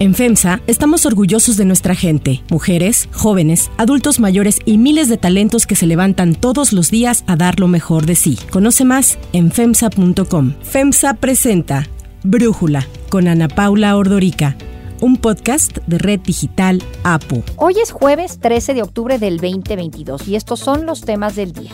En FEMSA estamos orgullosos de nuestra gente, mujeres, jóvenes, adultos mayores y miles de talentos que se levantan todos los días a dar lo mejor de sí. Conoce más en FEMSA.com. FEMSA presenta Brújula con Ana Paula Ordorica un podcast de Red Digital APU. Hoy es jueves 13 de octubre del 2022 y estos son los temas del día.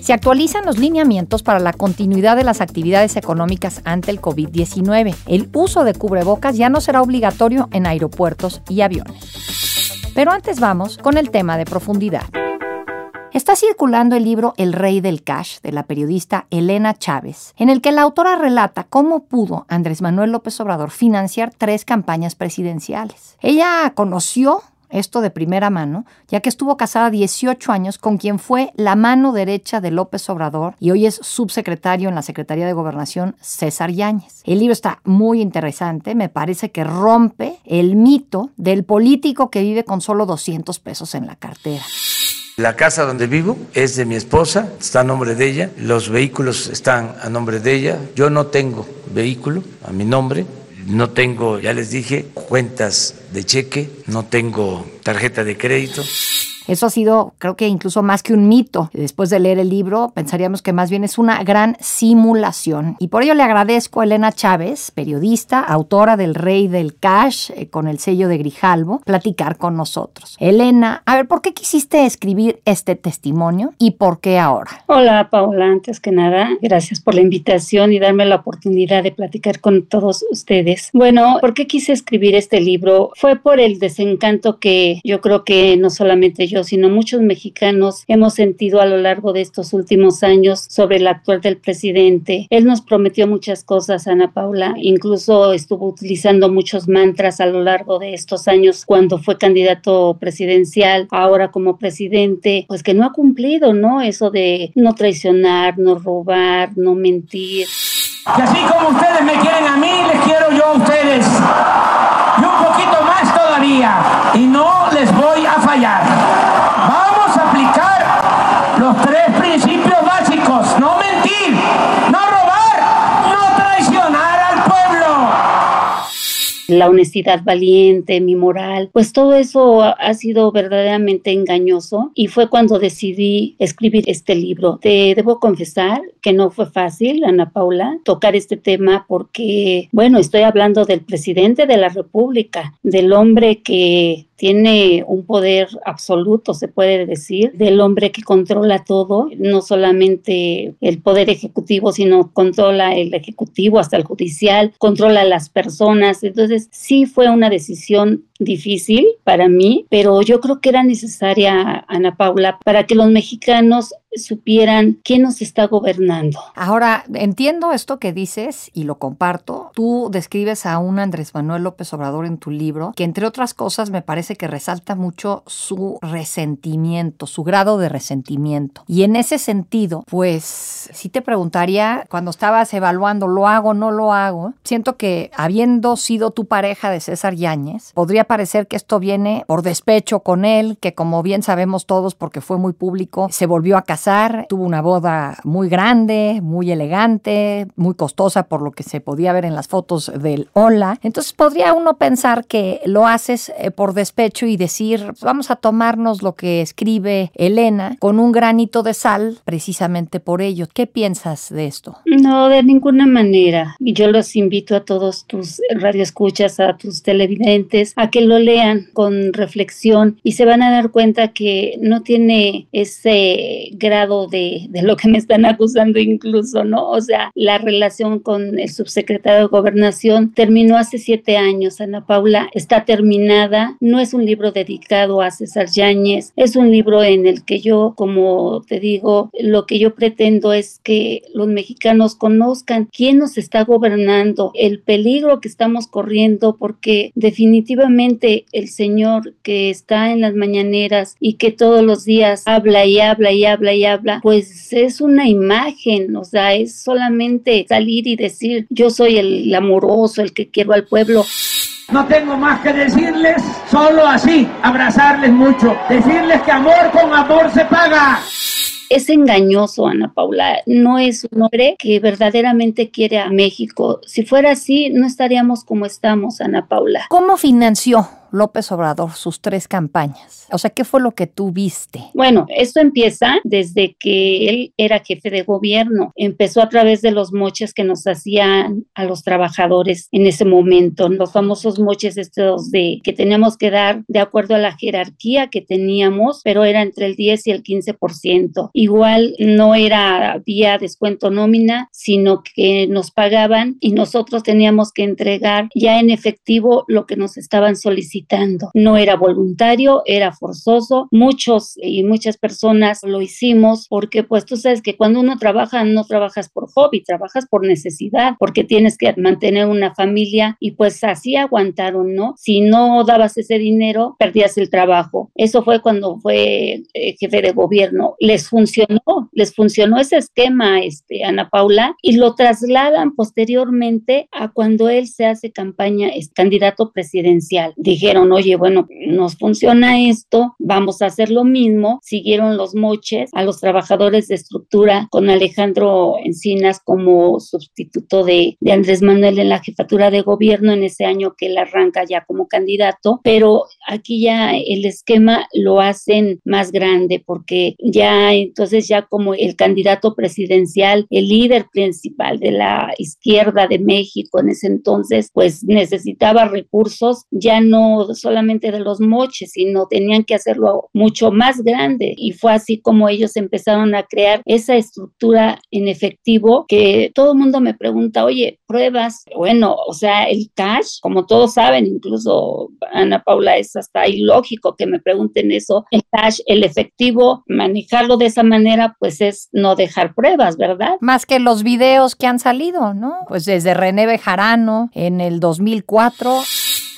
Se actualizan los lineamientos para la continuidad de las actividades económicas ante el COVID-19. El uso de cubrebocas ya no será obligatorio en aeropuertos y aviones. Pero antes vamos con el tema de profundidad. Está circulando el libro El Rey del Cash de la periodista Elena Chávez, en el que la autora relata cómo pudo Andrés Manuel López Obrador financiar tres campañas presidenciales. Ella conoció esto de primera mano, ya que estuvo casada 18 años con quien fue la mano derecha de López Obrador y hoy es subsecretario en la Secretaría de Gobernación, César Yáñez. El libro está muy interesante, me parece que rompe el mito del político que vive con solo 200 pesos en la cartera. La casa donde vivo es de mi esposa, está a nombre de ella, los vehículos están a nombre de ella, yo no tengo vehículo a mi nombre, no tengo, ya les dije, cuentas de cheque, no tengo tarjeta de crédito. Eso ha sido, creo que incluso más que un mito. Después de leer el libro, pensaríamos que más bien es una gran simulación. Y por ello le agradezco a Elena Chávez, periodista, autora del Rey del Cash, eh, con el sello de Grijalvo, platicar con nosotros. Elena, a ver, ¿por qué quisiste escribir este testimonio y por qué ahora? Hola, Paula. Antes que nada, gracias por la invitación y darme la oportunidad de platicar con todos ustedes. Bueno, ¿por qué quise escribir este libro? Fue por el desencanto que yo creo que no solamente yo, sino muchos mexicanos hemos sentido a lo largo de estos últimos años sobre el actual del presidente. Él nos prometió muchas cosas, Ana Paula, incluso estuvo utilizando muchos mantras a lo largo de estos años cuando fue candidato presidencial, ahora como presidente, pues que no ha cumplido, ¿no? Eso de no traicionar, no robar, no mentir. Que así como ustedes me quieren a mí, les quiero yo a ustedes. Y un poquito más todavía. Y no les voy a fallar los tres principios la honestidad valiente, mi moral, pues todo eso ha sido verdaderamente engañoso y fue cuando decidí escribir este libro. Te debo confesar que no fue fácil, Ana Paula, tocar este tema porque, bueno, estoy hablando del presidente de la República, del hombre que tiene un poder absoluto, se puede decir, del hombre que controla todo, no solamente el poder ejecutivo, sino controla el ejecutivo hasta el judicial, controla las personas. Entonces, sí fue una decisión difícil para mí, pero yo creo que era necesaria, Ana Paula, para que los mexicanos supieran quién nos está gobernando. Ahora, entiendo esto que dices y lo comparto. Tú describes a un Andrés Manuel López Obrador en tu libro, que entre otras cosas me parece que resalta mucho su resentimiento, su grado de resentimiento. Y en ese sentido, pues sí te preguntaría, cuando estabas evaluando, ¿lo hago no lo hago? Siento que habiendo sido tu pareja de César Yáñez, podría parecer que esto viene por despecho con él, que como bien sabemos todos, porque fue muy público, se volvió a casar, tuvo una boda muy grande, muy elegante, muy costosa por lo que se podía ver en las fotos del Hola. Entonces podría uno pensar que lo haces eh, por despecho y decir, vamos a tomarnos lo que escribe Elena con un granito de sal, precisamente por ello. ¿Qué piensas de esto? No, de ninguna manera. Y yo los invito a todos tus radioescuchas, a tus televidentes, a que lo lean con reflexión y se van a dar cuenta que no tiene ese grado de, de lo que me están acusando incluso, ¿no? O sea, la relación con el subsecretario de gobernación terminó hace siete años, Ana Paula, está terminada, no es un libro dedicado a César Yáñez, es un libro en el que yo, como te digo, lo que yo pretendo es que los mexicanos conozcan quién nos está gobernando, el peligro que estamos corriendo, porque definitivamente el Señor que está en las mañaneras y que todos los días habla y habla y habla y habla, pues es una imagen, o sea, es solamente salir y decir, yo soy el amoroso, el que quiero al pueblo. No tengo más que decirles, solo así, abrazarles mucho, decirles que amor con amor se paga. Es engañoso, Ana Paula. No es un hombre que verdaderamente quiere a México. Si fuera así, no estaríamos como estamos, Ana Paula. ¿Cómo financió López Obrador sus tres campañas? O sea, ¿qué fue lo que tú viste? Bueno, esto empieza desde que él era jefe de gobierno. Empezó a través de los moches que nos hacían a los trabajadores en ese momento, los famosos moches estos de que teníamos que dar de acuerdo a la jerarquía que teníamos, pero era entre el 10 y el 15%. Igual no era vía descuento nómina, sino que nos pagaban y nosotros teníamos que entregar ya en efectivo lo que nos estaban solicitando no era voluntario, era forzoso. Muchos y muchas personas lo hicimos porque pues tú sabes que cuando uno trabaja no trabajas por hobby, trabajas por necesidad, porque tienes que mantener una familia y pues así aguantaron, ¿no? Si no dabas ese dinero, perdías el trabajo. Eso fue cuando fue eh, jefe de gobierno. Les funcionó, les funcionó ese esquema, este, Ana Paula, y lo trasladan posteriormente a cuando él se hace campaña, es candidato presidencial. Dije, dijeron, oye, bueno, nos funciona esto, vamos a hacer lo mismo. Siguieron los moches a los trabajadores de estructura con Alejandro Encinas como sustituto de, de Andrés Manuel en la jefatura de gobierno en ese año que él arranca ya como candidato, pero aquí ya el esquema lo hacen más grande porque ya entonces ya como el candidato presidencial, el líder principal de la izquierda de México en ese entonces, pues necesitaba recursos, ya no solamente de los moches, sino tenían que hacerlo mucho más grande. Y fue así como ellos empezaron a crear esa estructura en efectivo que todo el mundo me pregunta, oye, pruebas, bueno, o sea, el cash, como todos saben, incluso Ana Paula, es hasta ilógico que me pregunten eso, el cash, el efectivo, manejarlo de esa manera, pues es no dejar pruebas, ¿verdad? Más que los videos que han salido, ¿no? Pues desde René Bejarano en el 2004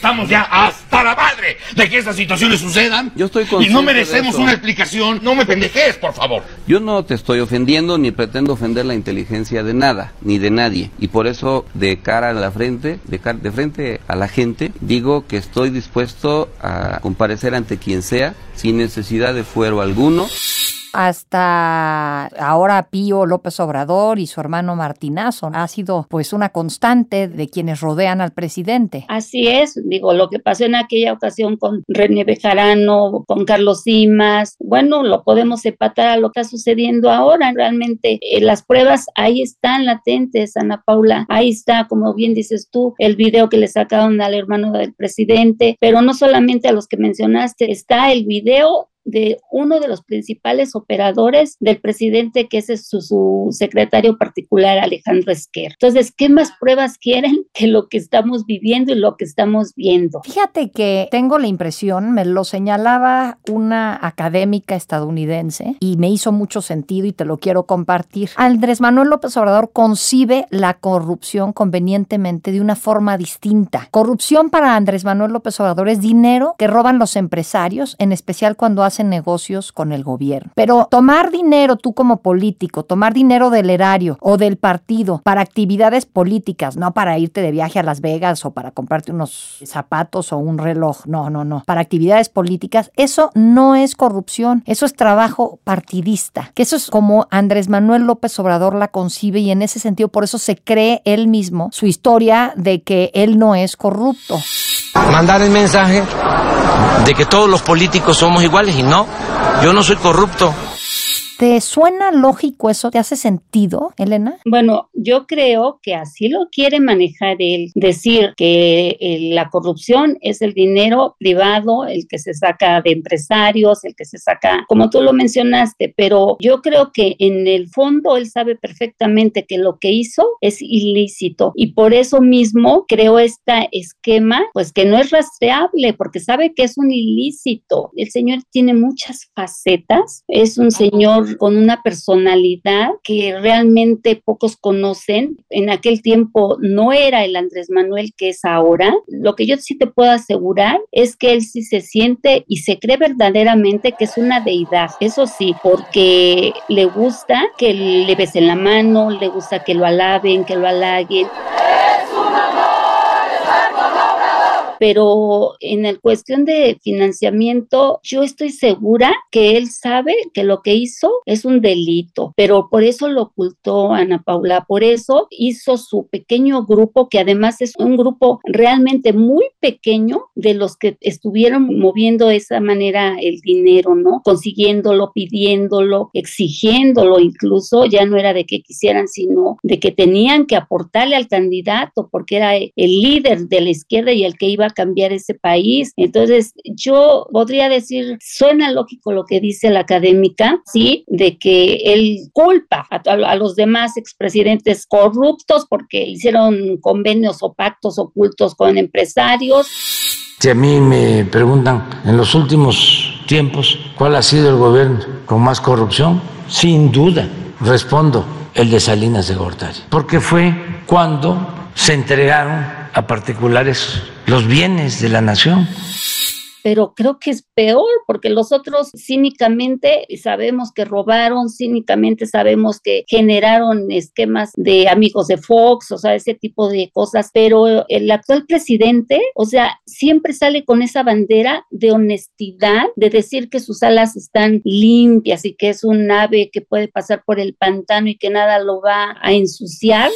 Estamos ya hasta la madre de que estas situaciones sucedan. Yo estoy Y no merecemos una explicación. No me pendejes, por favor. Yo no te estoy ofendiendo ni pretendo ofender la inteligencia de nada, ni de nadie. Y por eso, de cara a la frente, de, de frente a la gente, digo que estoy dispuesto a comparecer ante quien sea, sin necesidad de fuero alguno hasta ahora Pío López Obrador y su hermano Martinazo. Ha sido pues una constante de quienes rodean al presidente. Así es, digo, lo que pasó en aquella ocasión con René Bejarano, con Carlos Simas, bueno, lo podemos empatar a lo que está sucediendo ahora. Realmente eh, las pruebas ahí están latentes, Ana Paula. Ahí está, como bien dices tú, el video que le sacaron al hermano del presidente, pero no solamente a los que mencionaste, está el video de uno de los principales operadores del presidente, que es su, secretario particular, Alejandro Esquer. Entonces, ¿qué más pruebas quieren que lo que estamos viviendo y lo que estamos viendo? Fíjate que tengo la impresión, me lo señalaba una académica estadounidense y me hizo mucho sentido y te lo quiero compartir. Andrés Manuel López Obrador concibe la corrupción convenientemente de una forma distinta. Corrupción para Andrés Manuel López Obrador es dinero que roban los empresarios, en especial cuando hacen negocios con el gobierno. Pero tomar dinero tú como político, tomar dinero del erario o del partido para actividades políticas, no para irte de viaje a Las Vegas o para comprarte unos zapatos o un reloj, no, no, no, para actividades políticas, eso no es corrupción, eso es trabajo partidista, que eso es como Andrés Manuel López Obrador la concibe y en ese sentido por eso se cree él mismo su historia de que él no es corrupto. Mandar el mensaje de que todos los políticos somos iguales y no, yo no soy corrupto. ¿Te suena lógico eso? ¿Te hace sentido, Elena? Bueno, yo creo que así lo quiere manejar él. Decir que eh, la corrupción es el dinero privado, el que se saca de empresarios, el que se saca, como tú lo mencionaste, pero yo creo que en el fondo él sabe perfectamente que lo que hizo es ilícito y por eso mismo creó este esquema, pues que no es rastreable porque sabe que es un ilícito. El señor tiene muchas facetas, es un señor con una personalidad que realmente pocos conocen. En aquel tiempo no era el Andrés Manuel que es ahora. Lo que yo sí te puedo asegurar es que él sí se siente y se cree verdaderamente que es una deidad. Eso sí, porque le gusta que le besen la mano, le gusta que lo alaben, que lo halaguen. Pero en el cuestión de financiamiento, yo estoy segura que él sabe que lo que hizo es un delito, pero por eso lo ocultó Ana Paula, por eso hizo su pequeño grupo, que además es un grupo realmente muy pequeño de los que estuvieron moviendo de esa manera el dinero, ¿no? Consiguiéndolo, pidiéndolo, exigiéndolo incluso, ya no era de que quisieran, sino de que tenían que aportarle al candidato porque era el líder de la izquierda y el que iba cambiar ese país. Entonces, yo podría decir, suena lógico lo que dice la académica, sí, de que él culpa a, a los demás expresidentes corruptos porque hicieron convenios o pactos ocultos con empresarios. Si a mí me preguntan en los últimos tiempos cuál ha sido el gobierno con más corrupción, sin duda respondo el de Salinas de Gortari, porque fue cuando se entregaron a particulares los bienes de la nación pero creo que es peor porque los otros cínicamente sabemos que robaron, cínicamente sabemos que generaron esquemas de amigos de Fox, o sea, ese tipo de cosas, pero el actual presidente, o sea, siempre sale con esa bandera de honestidad, de decir que sus alas están limpias y que es un ave que puede pasar por el pantano y que nada lo va a ensuciar.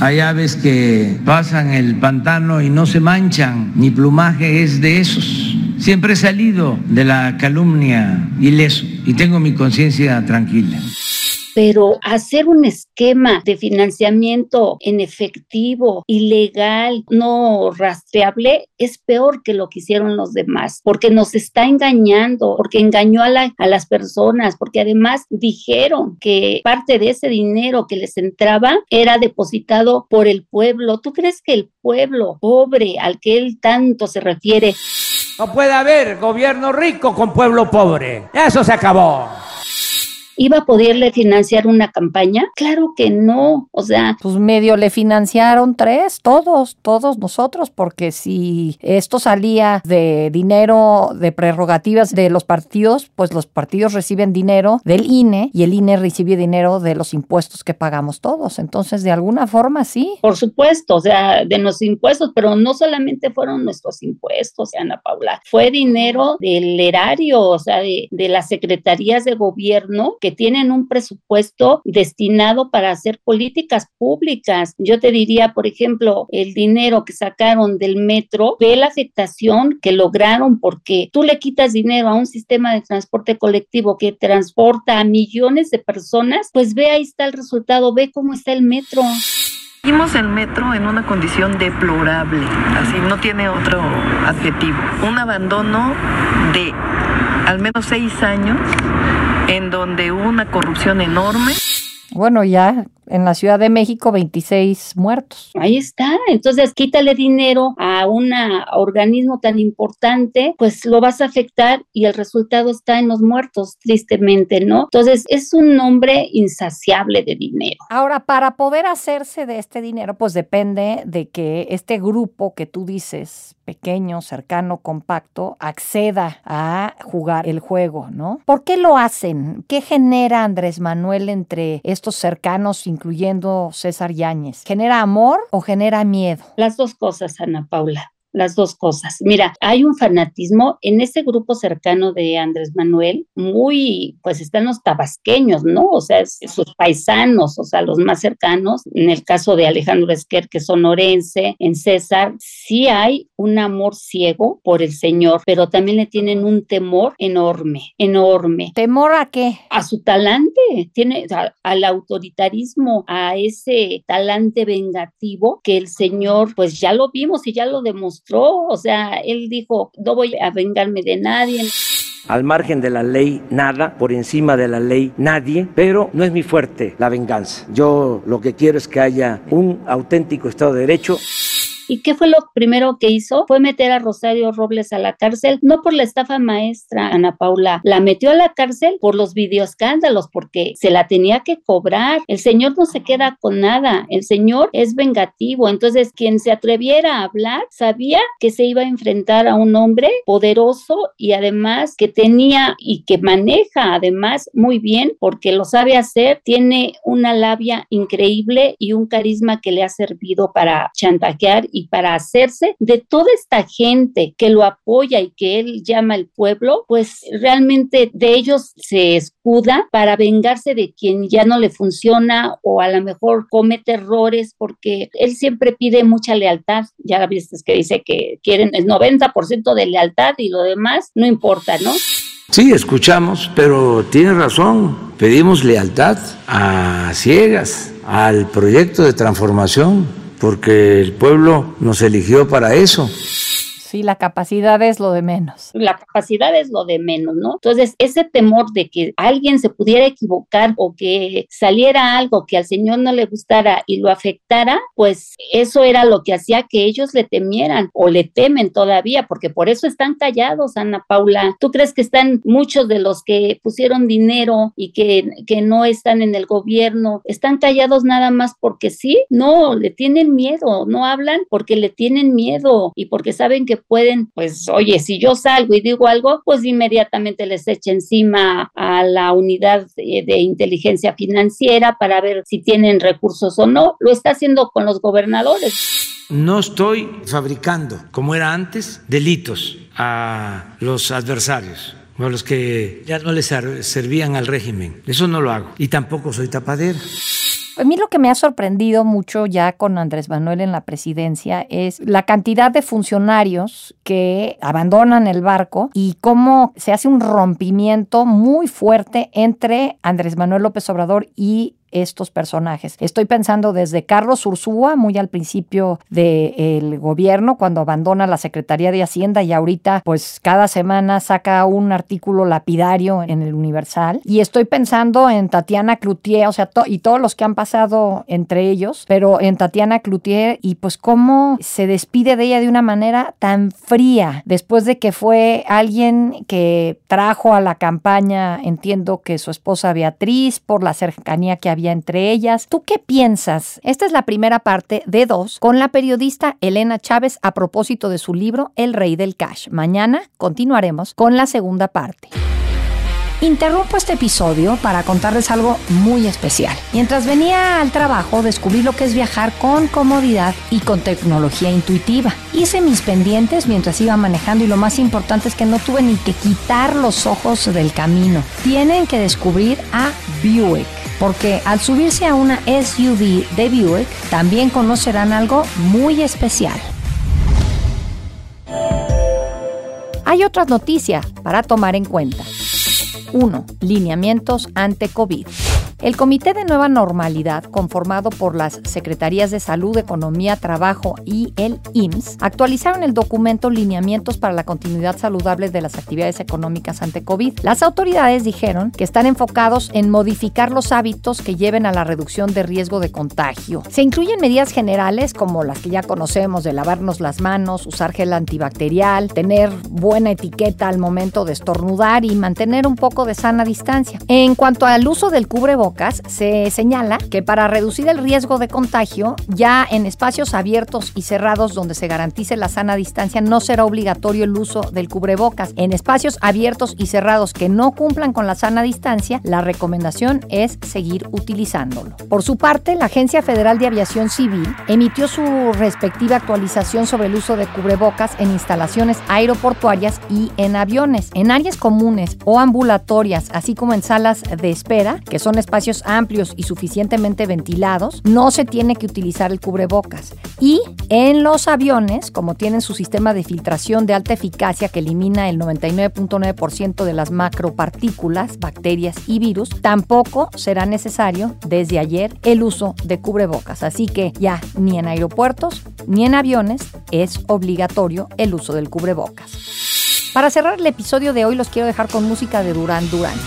Hay aves que pasan el pantano y no se manchan, mi plumaje es de esos. Siempre he salido de la calumnia ileso y tengo mi conciencia tranquila pero hacer un esquema de financiamiento en efectivo, ilegal, no rastreable, es peor que lo que hicieron los demás, porque nos está engañando, porque engañó a, las personas, porque además dijeron que parte de ese dinero que les entraba era depositado por el pueblo. ¿Tú crees que el pueblo pobre al que él tanto se refiere no puede haber gobierno rico con pueblo pobre. Eso se acabó iba a poderle financiar una campaña? Claro que no, o sea... Pues medio le financiaron tres, todos, todos nosotros, porque si esto salía de dinero, de prerrogativas de los partidos, pues los partidos reciben dinero del INE y el INE recibe dinero de los impuestos que pagamos todos. Entonces, de alguna forma, sí. Por supuesto, o sea, de los impuestos, pero no solamente fueron nuestros impuestos, Ana Paula, fue dinero del erario, o sea, de, de las secretarías de gobierno que tienen un presupuesto destinado para hacer políticas públicas. Yo te diría, por ejemplo, el dinero que sacaron del metro, ve la afectación que lograron porque tú le quitas dinero a un sistema de transporte colectivo que transporta a millones de personas, pues ve ahí está el resultado, ve cómo está el metro. Vimos el metro en una condición deplorable, así no tiene otro adjetivo. Un abandono de al menos seis años en donde hubo una corrupción enorme. Bueno, ya en la Ciudad de México 26 muertos. Ahí está. Entonces, quítale dinero a un organismo tan importante, pues lo vas a afectar y el resultado está en los muertos, tristemente, ¿no? Entonces, es un nombre insaciable de dinero. Ahora, para poder hacerse de este dinero, pues depende de que este grupo que tú dices, pequeño, cercano, compacto, acceda a jugar el juego, ¿no? ¿Por qué lo hacen? ¿Qué genera Andrés Manuel entre estos cercanos incluyendo César Yáñez? ¿Genera amor o genera miedo? Las dos cosas, Ana Paula las dos cosas. Mira, hay un fanatismo en ese grupo cercano de Andrés Manuel, muy, pues están los tabasqueños, ¿no? O sea, sus paisanos, o sea, los más cercanos. En el caso de Alejandro Esquer, que es sonorense, en César, sí hay un amor ciego por el Señor, pero también le tienen un temor enorme, enorme. ¿Temor a qué? A su talante, tiene al autoritarismo, a ese talante vengativo que el Señor, pues ya lo vimos y ya lo demostró o sea, él dijo, no voy a vengarme de nadie. Al margen de la ley, nada, por encima de la ley, nadie, pero no es mi fuerte la venganza. Yo lo que quiero es que haya un auténtico Estado de Derecho. ¿Y qué fue lo primero que hizo? Fue meter a Rosario Robles a la cárcel, no por la estafa maestra, Ana Paula, la metió a la cárcel por los videoescándalos, porque se la tenía que cobrar. El señor no se queda con nada, el señor es vengativo, entonces quien se atreviera a hablar sabía que se iba a enfrentar a un hombre poderoso y además que tenía y que maneja además muy bien, porque lo sabe hacer, tiene una labia increíble y un carisma que le ha servido para chantajear y para hacerse de toda esta gente que lo apoya y que él llama el pueblo, pues realmente de ellos se escuda para vengarse de quien ya no le funciona o a lo mejor comete errores porque él siempre pide mucha lealtad. Ya viste que dice que quieren el 90% de lealtad y lo demás no importa, ¿no? Sí, escuchamos, pero tiene razón. Pedimos lealtad a ciegas al proyecto de transformación, porque el pueblo nos eligió para eso. Sí, la capacidad es lo de menos. La capacidad es lo de menos, ¿no? Entonces, ese temor de que alguien se pudiera equivocar o que saliera algo que al Señor no le gustara y lo afectara, pues eso era lo que hacía que ellos le temieran o le temen todavía, porque por eso están callados, Ana Paula. ¿Tú crees que están muchos de los que pusieron dinero y que, que no están en el gobierno, están callados nada más porque sí? No, le tienen miedo, no hablan porque le tienen miedo y porque saben que pueden, pues, oye, si yo salgo y digo algo, pues inmediatamente les echa encima a la unidad de, inteligencia financiera para ver si tienen recursos o no. Lo está haciendo con los gobernadores. No estoy fabricando, como era antes, delitos a los adversarios o a los que ya no les servían al régimen. Eso no lo hago. Y tampoco soy tapadera. A mí lo que me ha sorprendido mucho ya con Andrés Manuel en la presidencia es la cantidad de funcionarios que abandonan el barco y cómo se hace un rompimiento muy fuerte entre Andrés Manuel López Obrador y estos personajes. Estoy pensando desde Carlos Ursúa, muy al principio del gobierno, cuando abandona la Secretaría de Hacienda y ahorita pues cada semana saca un artículo lapidario en el Universal. Y estoy pensando en Tatiana Cloutier, o sea, y todos los que han pasado entre ellos, pero en Tatiana Cloutier y pues cómo se despide de ella de una manera tan fría después de que fue alguien que trajo a la campaña, entiendo que su esposa Beatriz, por la cercanía que había entre ellas. ¿Tú qué piensas? Esta es la primera parte de dos con la periodista Elena Chávez a propósito de su libro El Rey del Cash. Mañana continuaremos con la segunda parte. Interrumpo este episodio para contarles algo muy especial. Mientras venía al trabajo descubrí lo que es viajar con comodidad y con tecnología intuitiva. Hice mis pendientes mientras iba manejando y lo más importante es que no tuve ni que quitar los ojos del camino. Tienen que descubrir a Buick porque al subirse a una SUV de Buick también conocerán algo muy especial. Hay otras noticias para tomar en cuenta. 1. Lineamientos ante COVID. El Comité de Nueva Normalidad, conformado por las Secretarías de Salud, Economía, Trabajo y el IMSS, actualizaron el documento Lineamientos para la continuidad saludable de las actividades económicas ante COVID. Las autoridades dijeron que están enfocados en modificar los hábitos que lleven a la reducción de riesgo de contagio. Se incluyen medidas generales como las que ya conocemos de lavarnos las manos, usar gel antibacterial, tener buena etiqueta al momento de estornudar y mantener un poco de sana distancia. En cuanto al uso del se señala que para reducir el riesgo de contagio, ya en espacios abiertos y cerrados donde se garantice la sana distancia, no será obligatorio el uso del cubrebocas. En espacios abiertos y cerrados que no cumplan con la sana distancia, la recomendación es seguir utilizándolo. Por su parte, la Agencia Federal de Aviación Civil emitió su respectiva actualización sobre el uso de cubrebocas en instalaciones aeroportuarias y en aviones, en áreas comunes o ambulatorias, así como en salas de espera, que son espacios amplios y suficientemente ventilados, no se tiene que utilizar el cubrebocas. Y en los aviones, como tienen su sistema de filtración de alta eficacia que elimina el 99.9% de las macropartículas, bacterias y virus, tampoco será necesario desde ayer el uso de cubrebocas. Así que ya ni en aeropuertos ni en aviones es obligatorio el uso del cubrebocas. Para cerrar el episodio de hoy los quiero dejar con música de Durán Durán.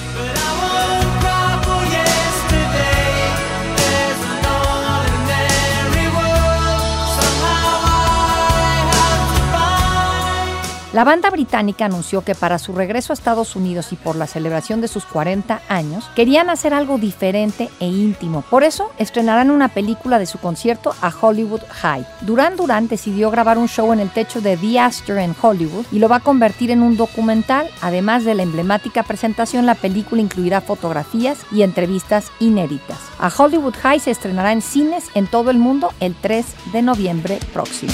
La banda británica anunció que para su regreso a Estados Unidos y por la celebración de sus 40 años, querían hacer algo diferente e íntimo. Por eso estrenarán una película de su concierto a Hollywood High. Duran Duran decidió grabar un show en el techo de The Astor en Hollywood y lo va a convertir en un documental. Además de la emblemática presentación, la película incluirá fotografías y entrevistas inéditas. A Hollywood High se estrenará en cines en todo el mundo el 3 de noviembre próximo.